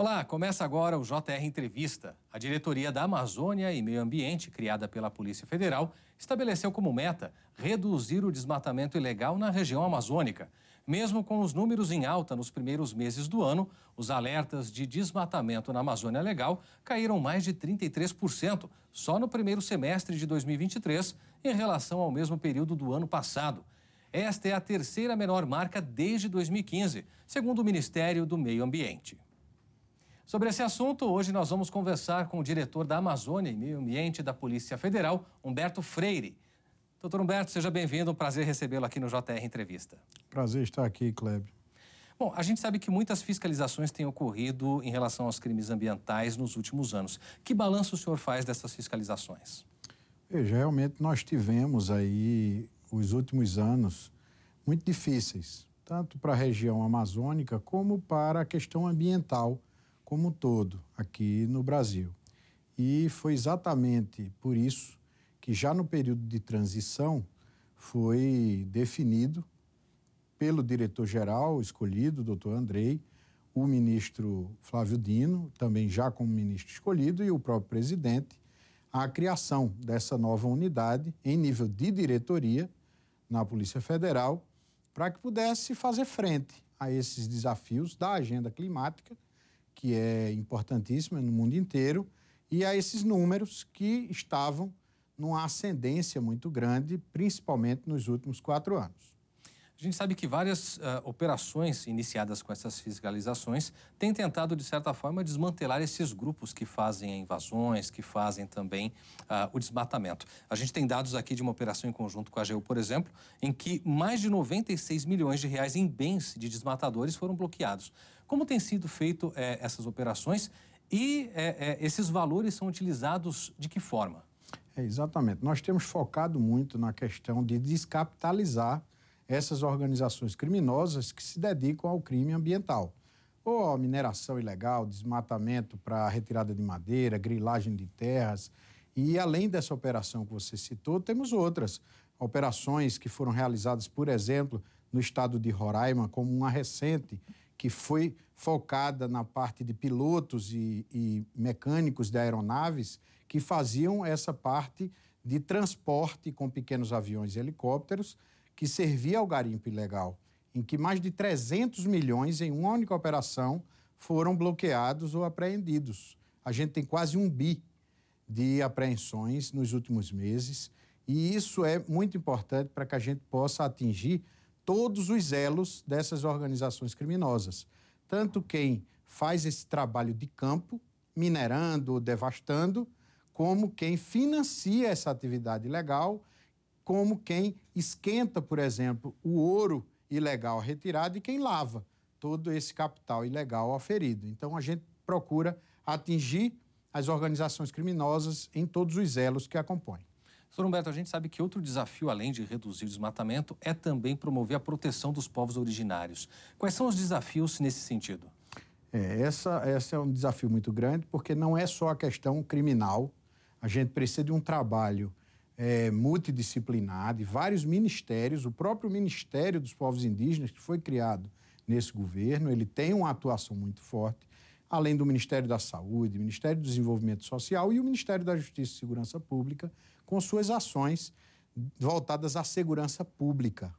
Olá, começa agora o JR Entrevista. A diretoria da Amazônia e Meio Ambiente, criada pela Polícia Federal, estabeleceu como meta reduzir o desmatamento ilegal na região amazônica. Mesmo com os números em alta nos primeiros meses do ano, os alertas de desmatamento na Amazônia Legal caíram mais de 33% só no primeiro semestre de 2023 em relação ao mesmo período do ano passado. Esta é a terceira menor marca desde 2015, segundo o Ministério do Meio Ambiente. Sobre esse assunto, hoje nós vamos conversar com o diretor da Amazônia e Meio Ambiente da Polícia Federal, Humberto Freire. Doutor Humberto, seja bem-vindo. Um prazer recebê-lo aqui no JR Entrevista. Prazer estar aqui, Kleber. Bom, a gente sabe que muitas fiscalizações têm ocorrido em relação aos crimes ambientais nos últimos anos. Que balanço o senhor faz dessas fiscalizações? Veja, realmente nós tivemos aí os últimos anos muito difíceis, tanto para a região amazônica como para a questão ambiental como um todo aqui no Brasil. E foi exatamente por isso que já no período de transição foi definido pelo diretor-geral escolhido, doutor Andrei, o ministro Flávio Dino, também já como ministro escolhido, e o próprio presidente, a criação dessa nova unidade em nível de diretoria na Polícia Federal, para que pudesse fazer frente a esses desafios da agenda climática que é importantíssima no mundo inteiro, e a esses números que estavam numa ascendência muito grande, principalmente nos últimos quatro anos. A gente sabe que várias uh, operações iniciadas com essas fiscalizações têm tentado, de certa forma, desmantelar esses grupos que fazem invasões, que fazem também uh, o desmatamento. A gente tem dados aqui de uma operação em conjunto com a AGU, por exemplo, em que mais de 96 milhões de reais em bens de desmatadores foram bloqueados. Como tem sido feito eh, essas operações e eh, eh, esses valores são utilizados de que forma? É, exatamente. Nós temos focado muito na questão de descapitalizar essas organizações criminosas que se dedicam ao crime ambiental. Ou a mineração ilegal, desmatamento para retirada de madeira, grilagem de terras. E além dessa operação que você citou, temos outras operações que foram realizadas, por exemplo, no estado de Roraima, como uma recente, que foi focada na parte de pilotos e, e mecânicos de aeronaves que faziam essa parte de transporte com pequenos aviões e helicópteros que servia ao garimpo ilegal, em que mais de 300 milhões em uma única operação foram bloqueados ou apreendidos. A gente tem quase um bi de apreensões nos últimos meses, e isso é muito importante para que a gente possa atingir todos os elos dessas organizações criminosas. Tanto quem faz esse trabalho de campo, minerando, devastando, como quem financia essa atividade ilegal como quem esquenta, por exemplo, o ouro ilegal retirado e quem lava todo esse capital ilegal aferido. Então a gente procura atingir as organizações criminosas em todos os elos que a compõem. Sr. Humberto, a gente sabe que outro desafio, além de reduzir o desmatamento, é também promover a proteção dos povos originários. Quais são os desafios nesse sentido? É, essa, essa é um desafio muito grande, porque não é só a questão criminal. A gente precisa de um trabalho é, multidisciplinar de vários ministérios, o próprio Ministério dos Povos Indígenas, que foi criado nesse governo, ele tem uma atuação muito forte, além do Ministério da Saúde, Ministério do Desenvolvimento Social e o Ministério da Justiça e Segurança Pública, com suas ações voltadas à segurança pública,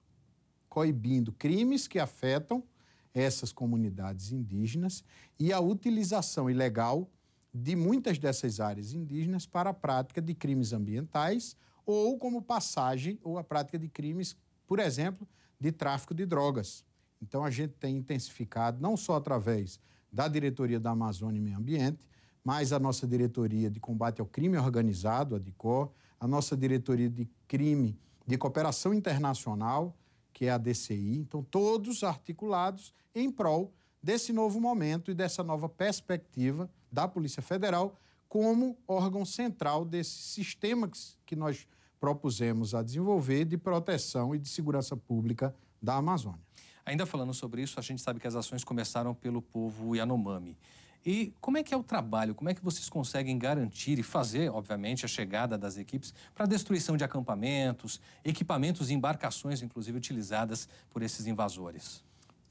coibindo crimes que afetam essas comunidades indígenas e a utilização ilegal de muitas dessas áreas indígenas para a prática de crimes ambientais ou como passagem ou a prática de crimes, por exemplo, de tráfico de drogas. Então a gente tem intensificado, não só através da Diretoria da Amazônia e Meio Ambiente, mas a nossa Diretoria de Combate ao Crime Organizado, a DICOR, a nossa Diretoria de Crime de Cooperação Internacional, que é a DCI. Então, todos articulados em prol desse novo momento e dessa nova perspectiva da Polícia Federal como órgão central desse sistema que nós propusemos a desenvolver de proteção e de segurança pública da Amazônia. Ainda falando sobre isso, a gente sabe que as ações começaram pelo povo Yanomami. E como é que é o trabalho? Como é que vocês conseguem garantir e fazer, obviamente, a chegada das equipes para a destruição de acampamentos, equipamentos e embarcações, inclusive, utilizadas por esses invasores?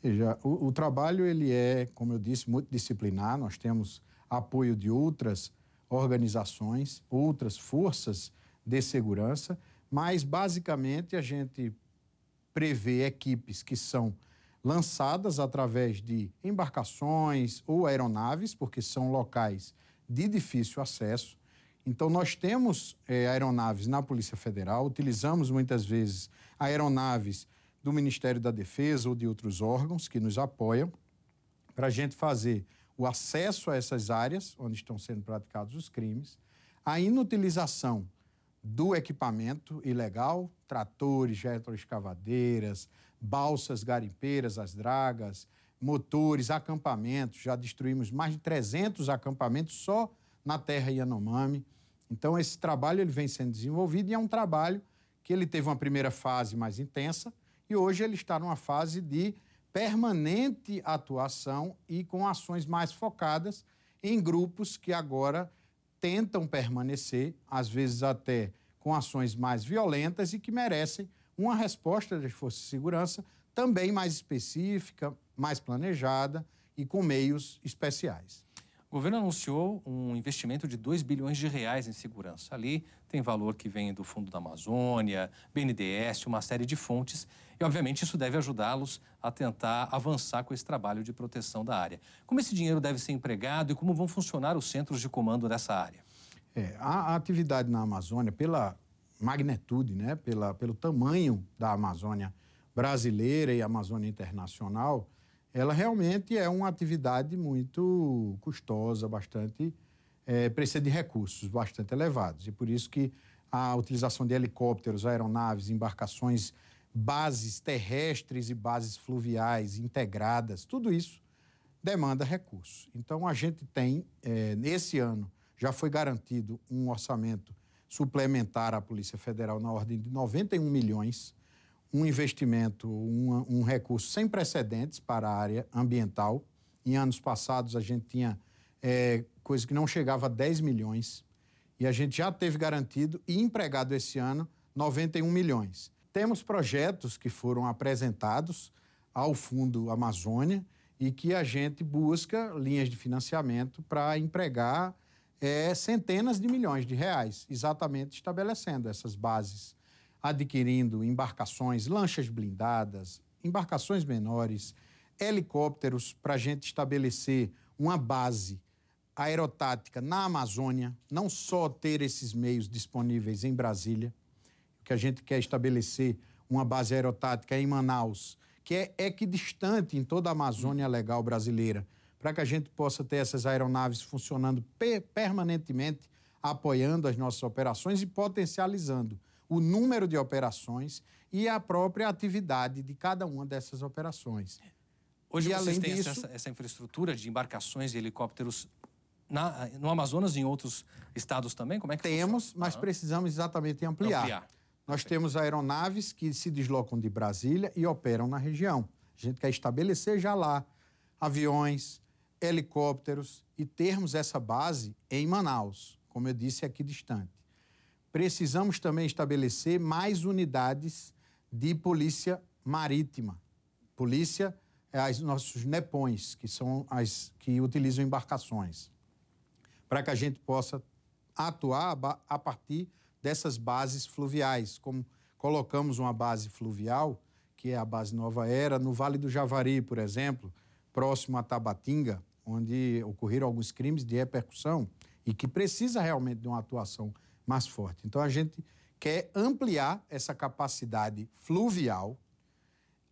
Veja, o, o, trabalho ele é, como eu disse, multidisciplinar. Nós temos apoio de outras organizações, outras forças de segurança, mas basicamente a gente prevê equipes que são lançadas através de embarcações ou aeronaves, porque são locais de difícil acesso. Então, nós temos é, aeronaves na Polícia Federal, utilizamos muitas vezes aeronaves do Ministério da Defesa ou de outros órgãos que nos apoiam para a gente fazer o acesso a essas áreas onde estão sendo praticados os crimes, a inutilização do equipamento ilegal, tratores, retroescavadeiras, balsas garimpeiras, as dragas, motores, acampamentos. Já destruímos mais de 300 acampamentos só na terra Yanomami. Então, esse trabalho ele vem sendo desenvolvido e é um trabalho que ele teve uma primeira fase mais intensa e hoje ele está numa fase de permanente atuação e com ações mais focadas em grupos que agora tentam permanecer, às vezes até com ações mais violentas e que merecem uma resposta das forças de segurança também mais específica, mais planejada e com meios especiais. O governo anunciou um investimento de 2 bilhões de reais em segurança. Ali tem valor que vem do Fundo da Amazônia, BNDES, uma série de fontes. E, obviamente, isso deve ajudá-los a tentar avançar com esse trabalho de proteção da área. Como esse dinheiro deve ser empregado e como vão funcionar os centros de comando dessa área? É, a, a atividade na Amazônia, pela magnitude, né, pela, pelo tamanho da Amazônia brasileira e Amazônia internacional, ela realmente é uma atividade muito custosa, bastante é, precisa de recursos bastante elevados. E por isso que a utilização de helicópteros, aeronaves, embarcações, bases terrestres e bases fluviais integradas, tudo isso demanda recursos. Então a gente tem, é, nesse ano, já foi garantido um orçamento suplementar à Polícia Federal na ordem de 91 milhões um investimento, um, um recurso sem precedentes para a área ambiental. Em anos passados, a gente tinha é, coisa que não chegava a 10 milhões, e a gente já teve garantido e empregado esse ano 91 milhões. Temos projetos que foram apresentados ao Fundo Amazônia e que a gente busca linhas de financiamento para empregar é, centenas de milhões de reais, exatamente estabelecendo essas bases adquirindo embarcações, lanchas blindadas, embarcações menores, helicópteros para a gente estabelecer uma base aerotática na Amazônia, não só ter esses meios disponíveis em Brasília, que a gente quer estabelecer uma base aerotática em Manaus, que é equidistante em toda a Amazônia legal brasileira, para que a gente possa ter essas aeronaves funcionando permanentemente, apoiando as nossas operações e potencializando o número de operações e a própria atividade de cada uma dessas operações. Hoje e, vocês além têm disso, essa, essa, infraestrutura de embarcações e helicópteros na, no Amazonas e em outros estados também? Como é que Temos, funciona? mas precisamos exatamente ampliar. ampliar. Nós temos aeronaves que se deslocam de Brasília e operam na região. A gente quer estabelecer já lá aviões, helicópteros e termos essa base em Manaus, como eu disse, aqui distante precisamos também estabelecer mais unidades de polícia marítima. Polícia é os nossos nepões, que são as que utilizam embarcações, para que a gente possa atuar a partir dessas bases fluviais, como colocamos uma base fluvial, que é a base Nova Era, no Vale do Javari, por exemplo, próximo a Tabatinga, onde ocorreram alguns crimes de repercussão e que precisa realmente de uma atuação mais forte. Então a gente quer ampliar essa capacidade fluvial,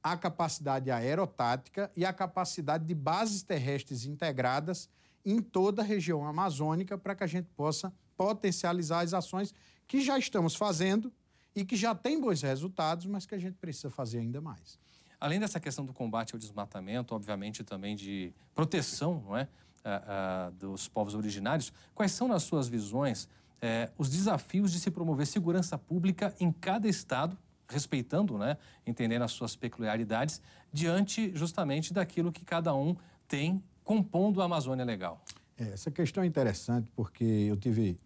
a capacidade aerotática e a capacidade de bases terrestres integradas em toda a região amazônica para que a gente possa potencializar as ações que já estamos fazendo e que já têm bons resultados, mas que a gente precisa fazer ainda mais. Além dessa questão do combate ao desmatamento, obviamente também de proteção não é, uh, uh, dos povos originários, quais são, nas suas visões, é, os desafios de se promover segurança pública em cada estado, respeitando, né, entendendo as suas peculiaridades, diante justamente daquilo que cada um tem compondo a Amazônia Legal. É, essa questão é interessante porque eu tive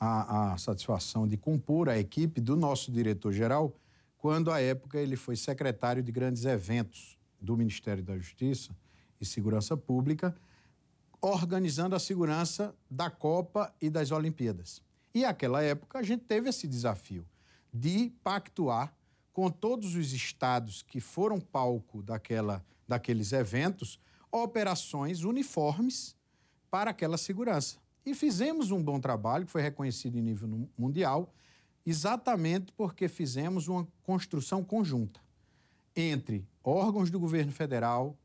a, a satisfação de compor a equipe do nosso diretor-geral quando, à época, ele foi secretário de grandes eventos do Ministério da Justiça e Segurança Pública, organizando a segurança da Copa e das Olimpíadas. E naquela época a gente teve esse desafio de pactuar com todos os estados que foram palco daquela, daqueles eventos operações uniformes para aquela segurança. E fizemos um bom trabalho, que foi reconhecido em nível mundial, exatamente porque fizemos uma construção conjunta entre órgãos do governo federal,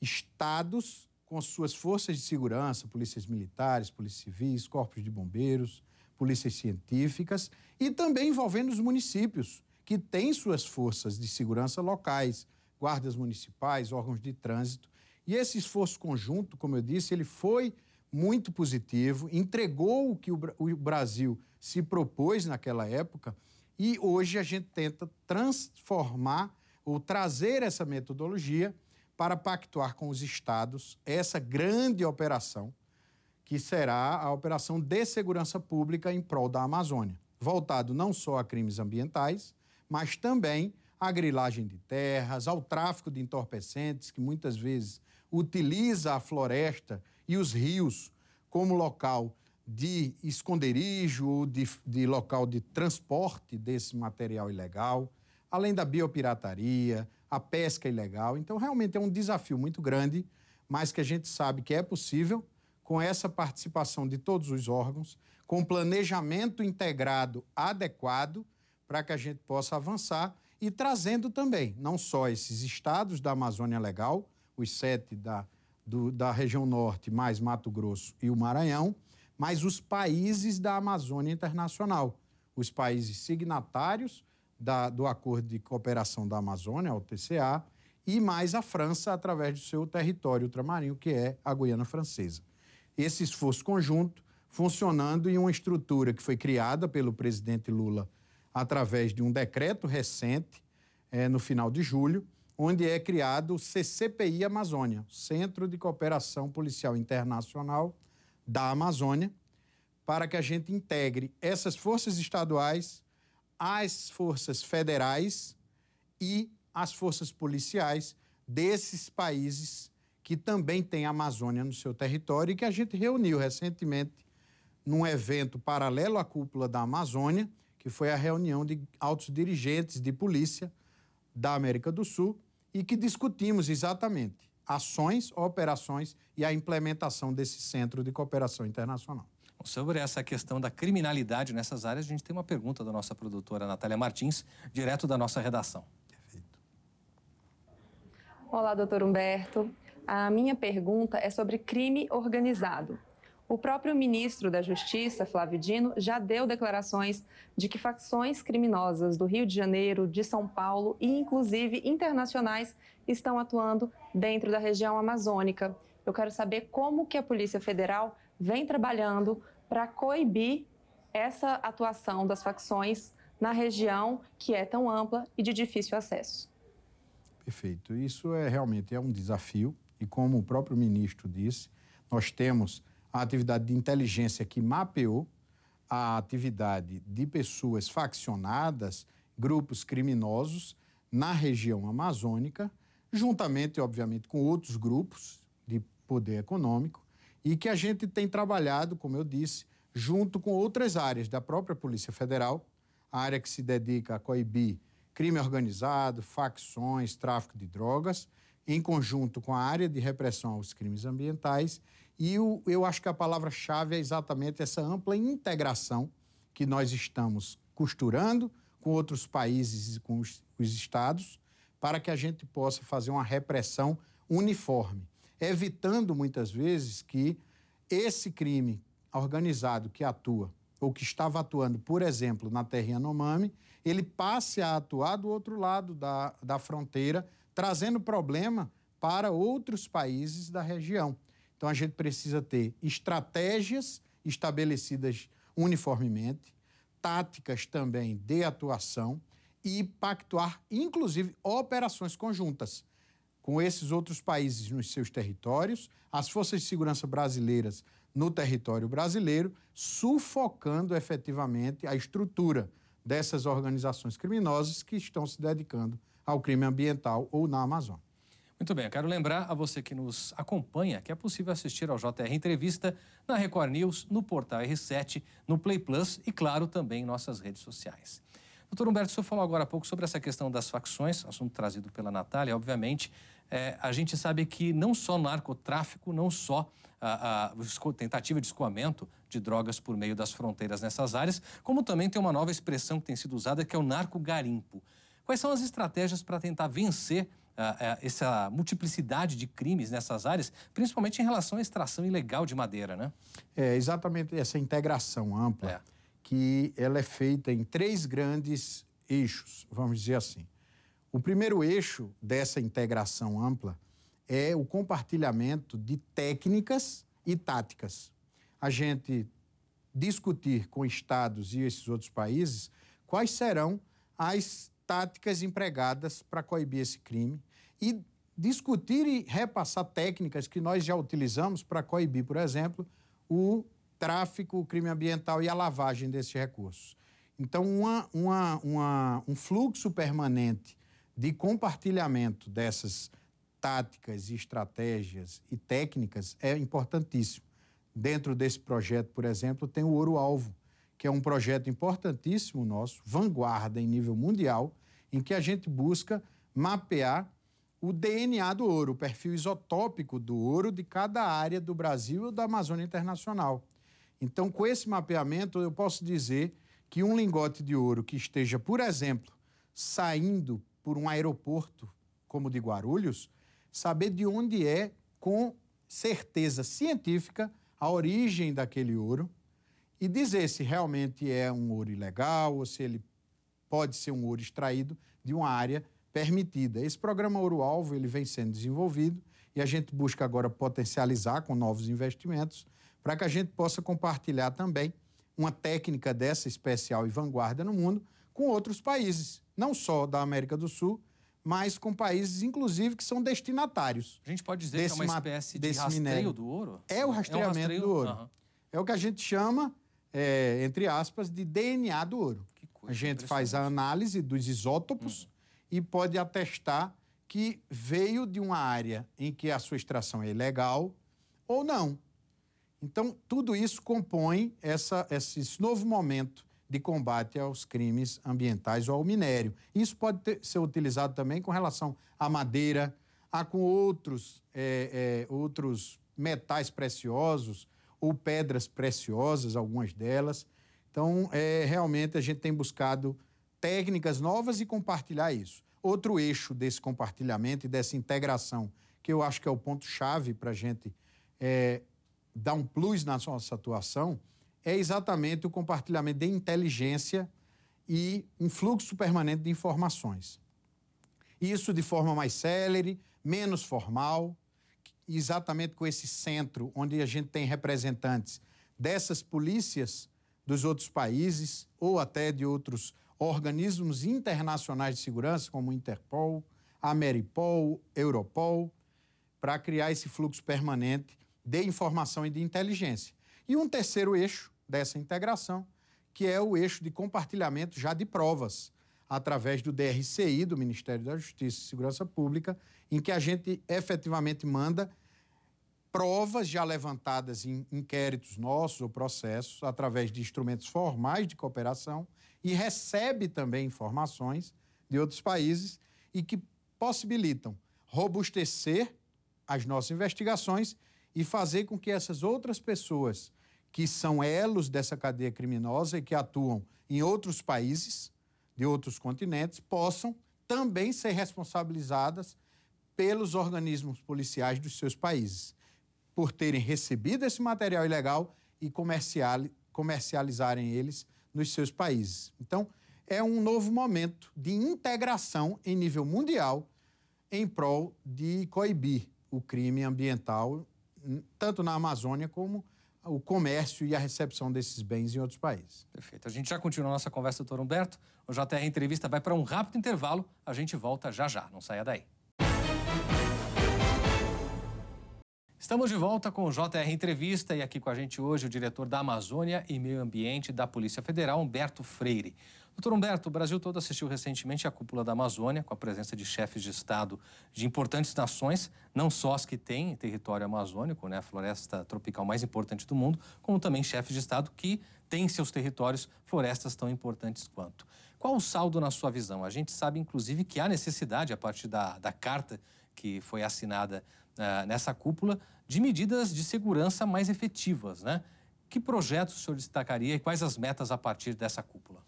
estados com suas forças de segurança, polícias militares, polícias civis, corpos de bombeiros, polícias científicas e também envolvendo os municípios, que têm suas forças de segurança locais, guardas municipais, órgãos de trânsito. E esse esforço conjunto, como eu disse, ele foi muito positivo, entregou o que o Brasil se propôs naquela época e hoje a gente tenta transformar ou trazer essa metodologia para pactuar com os estados essa grande operação, que será a operação de segurança pública em prol da Amazônia, voltado não só a crimes ambientais, mas também à grilagem de terras, ao tráfico de entorpecentes, que muitas vezes utiliza a floresta e os rios como local de esconderijo de, de local de transporte desse material ilegal, além da biopirataria, a pesca ilegal. Então, realmente é um desafio muito grande, mas que a gente sabe que é possível com essa participação de todos os órgãos, com planejamento integrado adequado para que a gente possa avançar e trazendo também não só esses estados da Amazônia Legal, os sete da, do, da região norte, mais Mato Grosso e o Maranhão, mas os países da Amazônia Internacional, os países signatários da, do Acordo de Cooperação da Amazônia, o TCA, e mais a França através do seu território ultramarinho, que é a Guiana Francesa. Esse esforço conjunto funcionando em uma estrutura que foi criada pelo presidente Lula através de um decreto recente, é, no final de julho, onde é criado o CCPI Amazônia, Centro de Cooperação Policial Internacional da Amazônia, para que a gente integre essas forças estaduais as forças federais e as forças policiais desses países que também têm a Amazônia no seu território e que a gente reuniu recentemente num evento paralelo à cúpula da Amazônia, que foi a reunião de altos dirigentes de polícia da América do Sul e que discutimos exatamente ações, operações e a implementação desse centro de cooperação internacional. Sobre essa questão da criminalidade nessas áreas, a gente tem uma pergunta da nossa produtora Natália Martins, direto da nossa redação. Perfeito. Olá, doutor Humberto. A minha pergunta é sobre crime organizado. O próprio ministro da Justiça, Flávio Dino, já deu declarações de que facções criminosas do Rio de Janeiro, de São Paulo e inclusive internacionais estão atuando dentro da região amazônica. Eu quero saber como que a Polícia Federal vem trabalhando para coibir essa atuação das facções na região que é tão ampla e de difícil acesso. Perfeito. Isso é realmente é um desafio e como o próprio ministro disse, nós temos a atividade de inteligência que mapeou a atividade de pessoas faccionadas, grupos criminosos na região amazônica, juntamente, obviamente, com outros grupos de poder econômico, e que a gente tem trabalhado, como eu disse, junto com outras áreas da própria Polícia Federal, a área que se dedica a coibir crime organizado, facções, tráfico de drogas, em conjunto com a área de repressão aos crimes ambientais. E eu, eu acho que a palavra-chave é exatamente essa ampla integração que nós estamos costurando com outros países e com os, os estados, para que a gente possa fazer uma repressão uniforme evitando muitas vezes que esse crime organizado que atua ou que estava atuando, por exemplo, na terra Yanomami, ele passe a atuar do outro lado da, da fronteira, trazendo problema para outros países da região. Então a gente precisa ter estratégias estabelecidas uniformemente, táticas também de atuação e pactuar, inclusive, operações conjuntas com esses outros países nos seus territórios, as forças de segurança brasileiras no território brasileiro, sufocando efetivamente a estrutura dessas organizações criminosas que estão se dedicando ao crime ambiental ou na Amazônia. Muito bem, eu quero lembrar a você que nos acompanha que é possível assistir ao JR Entrevista na Record News, no portal R7, no Play Plus e, claro, também em nossas redes sociais. Doutor Humberto, o senhor falou agora há pouco sobre essa questão das facções, assunto trazido pela Natália, obviamente. É, a gente sabe que não só narcotráfico, não só a, a, tentativa de escoamento de drogas por meio das fronteiras nessas áreas, como também tem uma nova expressão que tem sido usada, que é o narco-garimpo. Quais são as estratégias para tentar vencer essa multiplicidade de crimes nessas áreas, principalmente em relação à extração ilegal de madeira, né? É exatamente essa integração ampla, é. que ela é feita em três grandes eixos, vamos dizer assim. O primeiro eixo dessa integração ampla é o compartilhamento de técnicas e táticas. A gente discutir com estados e esses outros países quais serão as táticas empregadas para coibir esse crime e discutir e repassar técnicas que nós já utilizamos para coibir, por exemplo, o tráfico, o crime ambiental e a lavagem desses recursos. Então, uma, uma, uma, um fluxo permanente de compartilhamento dessas táticas estratégias e técnicas é importantíssimo. Dentro desse projeto, por exemplo, tem o Ouro Alvo, que é um projeto importantíssimo nosso, vanguarda em nível mundial, em que a gente busca mapear o DNA do ouro, o perfil isotópico do ouro de cada área do Brasil e da Amazônia Internacional. Então, com esse mapeamento, eu posso dizer que um lingote de ouro que esteja, por exemplo, saindo por um aeroporto como o de Guarulhos, saber de onde é com certeza científica a origem daquele ouro e dizer se realmente é um ouro ilegal ou se ele pode ser um ouro extraído de uma área permitida. Esse programa Ouro Alvo ele vem sendo desenvolvido e a gente busca agora potencializar com novos investimentos para que a gente possa compartilhar também uma técnica dessa especial e vanguarda no mundo com outros países, não só da América do Sul, mas com países, inclusive, que são destinatários. A gente pode dizer que é uma espécie de rastreio minério. do ouro? É o rastreamento é um rastreio... do ouro. Uhum. É o que a gente chama, é, entre aspas, de DNA do ouro a gente faz a análise dos isótopos uhum. e pode atestar que veio de uma área em que a sua extração é ilegal ou não. Então, tudo isso compõe essa, esse novo momento de combate aos crimes ambientais ou ao minério. Isso pode ter, ser utilizado também com relação à madeira, a com outros, é, é, outros metais preciosos ou pedras preciosas, algumas delas. Então, é, realmente, a gente tem buscado técnicas novas e compartilhar isso. Outro eixo desse compartilhamento e dessa integração, que eu acho que é o ponto-chave para a gente é, dar um plus na nossa atuação, é exatamente o compartilhamento de inteligência e um fluxo permanente de informações. Isso de forma mais célere, menos formal, exatamente com esse centro onde a gente tem representantes dessas polícias dos outros países ou até de outros organismos internacionais de segurança, como Interpol, Ameripol, Europol, para criar esse fluxo permanente de informação e de inteligência. E um terceiro eixo dessa integração, que é o eixo de compartilhamento já de provas, através do DRCI, do Ministério da Justiça e Segurança Pública, em que a gente efetivamente manda provas já levantadas em inquéritos nossos ou processos, através de instrumentos formais de cooperação, e recebe também informações de outros países e que possibilitam robustecer as nossas investigações e fazer com que essas outras pessoas que são elos dessa cadeia criminosa e que atuam em outros países, de outros continentes, possam também ser responsabilizadas pelos organismos policiais dos seus países por terem recebido esse material ilegal e comercializarem eles nos seus países. Então, é um novo momento de integração em nível mundial em prol de coibir o crime ambiental, tanto na Amazônia como o comércio e a recepção desses bens em outros países. Perfeito. A gente já continua a nossa conversa, doutor Humberto. O JR Entrevista vai para um rápido intervalo. A gente volta já já. Não saia daí. Estamos de volta com o JR Entrevista e aqui com a gente hoje o diretor da Amazônia e Meio Ambiente da Polícia Federal, Humberto Freire. Doutor Humberto, o Brasil todo assistiu recentemente à cúpula da Amazônia, com a presença de chefes de Estado de importantes nações, não só as que têm território amazônico, né, a floresta tropical mais importante do mundo, como também chefes de Estado que têm em seus territórios florestas tão importantes quanto. Qual o saldo na sua visão? A gente sabe, inclusive, que há necessidade, a partir da, da carta que foi assinada nessa cúpula, de medidas de segurança mais efetivas, né? Que projetos o senhor destacaria e quais as metas a partir dessa cúpula?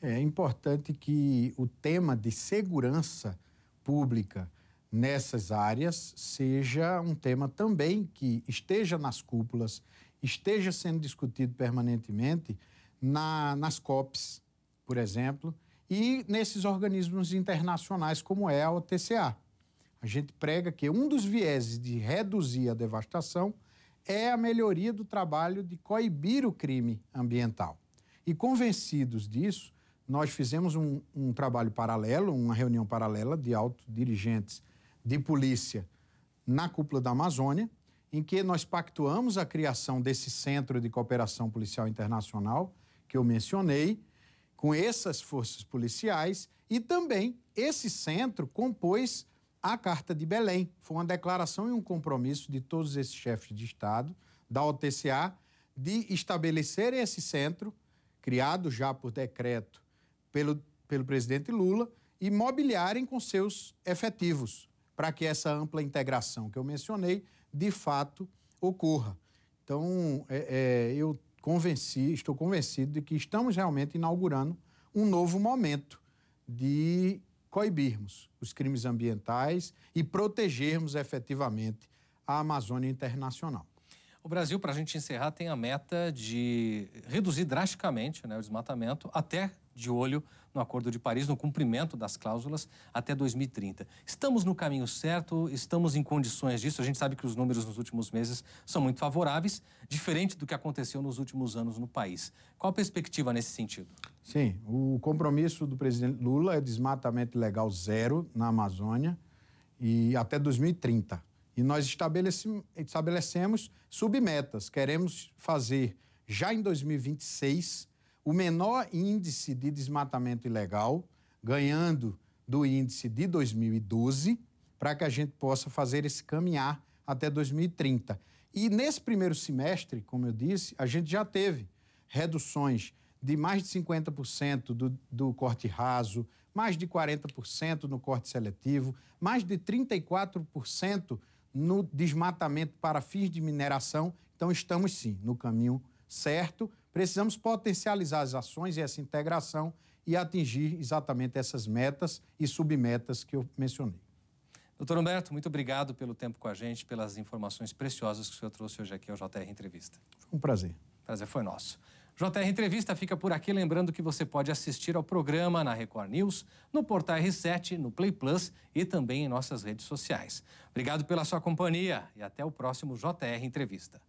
É importante que o tema de segurança pública nessas áreas seja um tema também que esteja nas cúpulas, esteja sendo discutido permanentemente na, nas COPs, por exemplo, e nesses organismos internacionais como é a OTCA. A gente prega que um dos vieses de reduzir a devastação é a melhoria do trabalho de coibir o crime ambiental. E convencidos disso, nós fizemos um, um trabalho paralelo, uma reunião paralela de altos dirigentes de polícia na cúpula da Amazônia, em que nós pactuamos a criação desse Centro de Cooperação Policial Internacional, que eu mencionei, com essas forças policiais, e também esse centro compôs a Carta de Belém. Foi uma declaração e um compromisso de todos esses chefes de Estado, da OTCA, de estabelecerem esse centro, criado já por decreto pelo, pelo presidente Lula e mobiliarem com seus efetivos para que essa ampla integração que eu mencionei de fato ocorra. Então, é, é, eu convenci, estou convencido de que estamos realmente inaugurando um novo momento de coibirmos os crimes ambientais e protegermos efetivamente a Amazônia Internacional. O Brasil, para a gente encerrar, tem a meta de reduzir drasticamente né, o desmatamento até de olho no Acordo de Paris, no cumprimento das cláusulas até 2030. Estamos no caminho certo, estamos em condições disso. A gente sabe que os números nos últimos meses são muito favoráveis, diferente do que aconteceu nos últimos anos no país. Qual a perspectiva nesse sentido? Sim, o compromisso do presidente Lula é desmatamento legal zero na Amazônia e até 2030. E nós estabelecemos submetas. Queremos fazer já em 2026 o menor índice de desmatamento ilegal, ganhando do índice de 2012, para que a gente possa fazer esse caminhar até 2030. E nesse primeiro semestre, como eu disse, a gente já teve reduções de mais de 50% do, do corte raso, mais de 40% no corte seletivo, mais de 34% no desmatamento para fins de mineração. Então, estamos sim no caminho certo Precisamos potencializar as ações e essa integração e atingir exatamente essas metas e submetas que eu mencionei. Doutor Humberto, muito obrigado pelo tempo com a gente, pelas informações preciosas que o senhor trouxe hoje aqui ao JR Entrevista. Foi um prazer. Prazer foi nosso. JR Entrevista fica por aqui, lembrando que você pode assistir ao programa na Record News, no Portal R7, no Play Plus e também em nossas redes sociais. Obrigado pela sua companhia e até o próximo JR Entrevista.